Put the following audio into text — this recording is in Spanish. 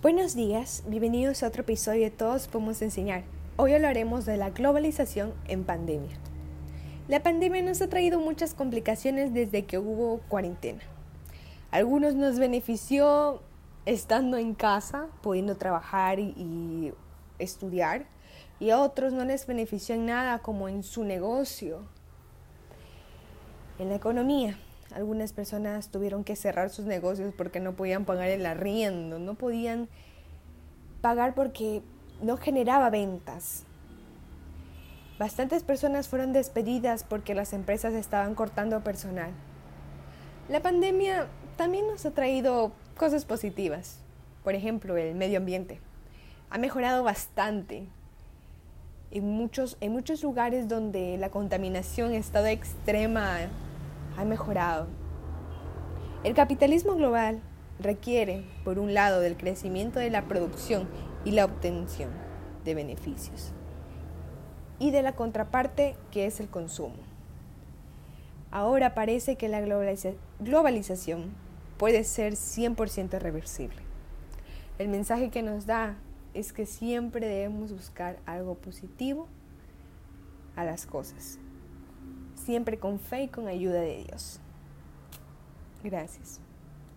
Buenos días, bienvenidos a otro episodio de Todos Podemos Enseñar. Hoy hablaremos de la globalización en pandemia. La pandemia nos ha traído muchas complicaciones desde que hubo cuarentena. Algunos nos benefició estando en casa, pudiendo trabajar y, estudiar, y a otros no les benefició en nada como en su negocio, en la economía. Algunas personas tuvieron que cerrar sus negocios porque no podían pagar el arriendo, no podían pagar porque no generaba ventas. Bastantes personas fueron despedidas porque las empresas estaban cortando personal. La pandemia también nos ha traído cosas positivas. Por ejemplo, el medio ambiente. Ha mejorado bastante. En muchos, en muchos lugares donde la contaminación ha estado extrema ha mejorado. El capitalismo global requiere, por un lado, del crecimiento de la producción y la obtención de beneficios, y de la contraparte que es el consumo. Ahora parece que la globalización puede ser 100% reversible. El mensaje que nos da es que siempre debemos buscar algo positivo a las cosas siempre con fe y con ayuda de Dios. Gracias.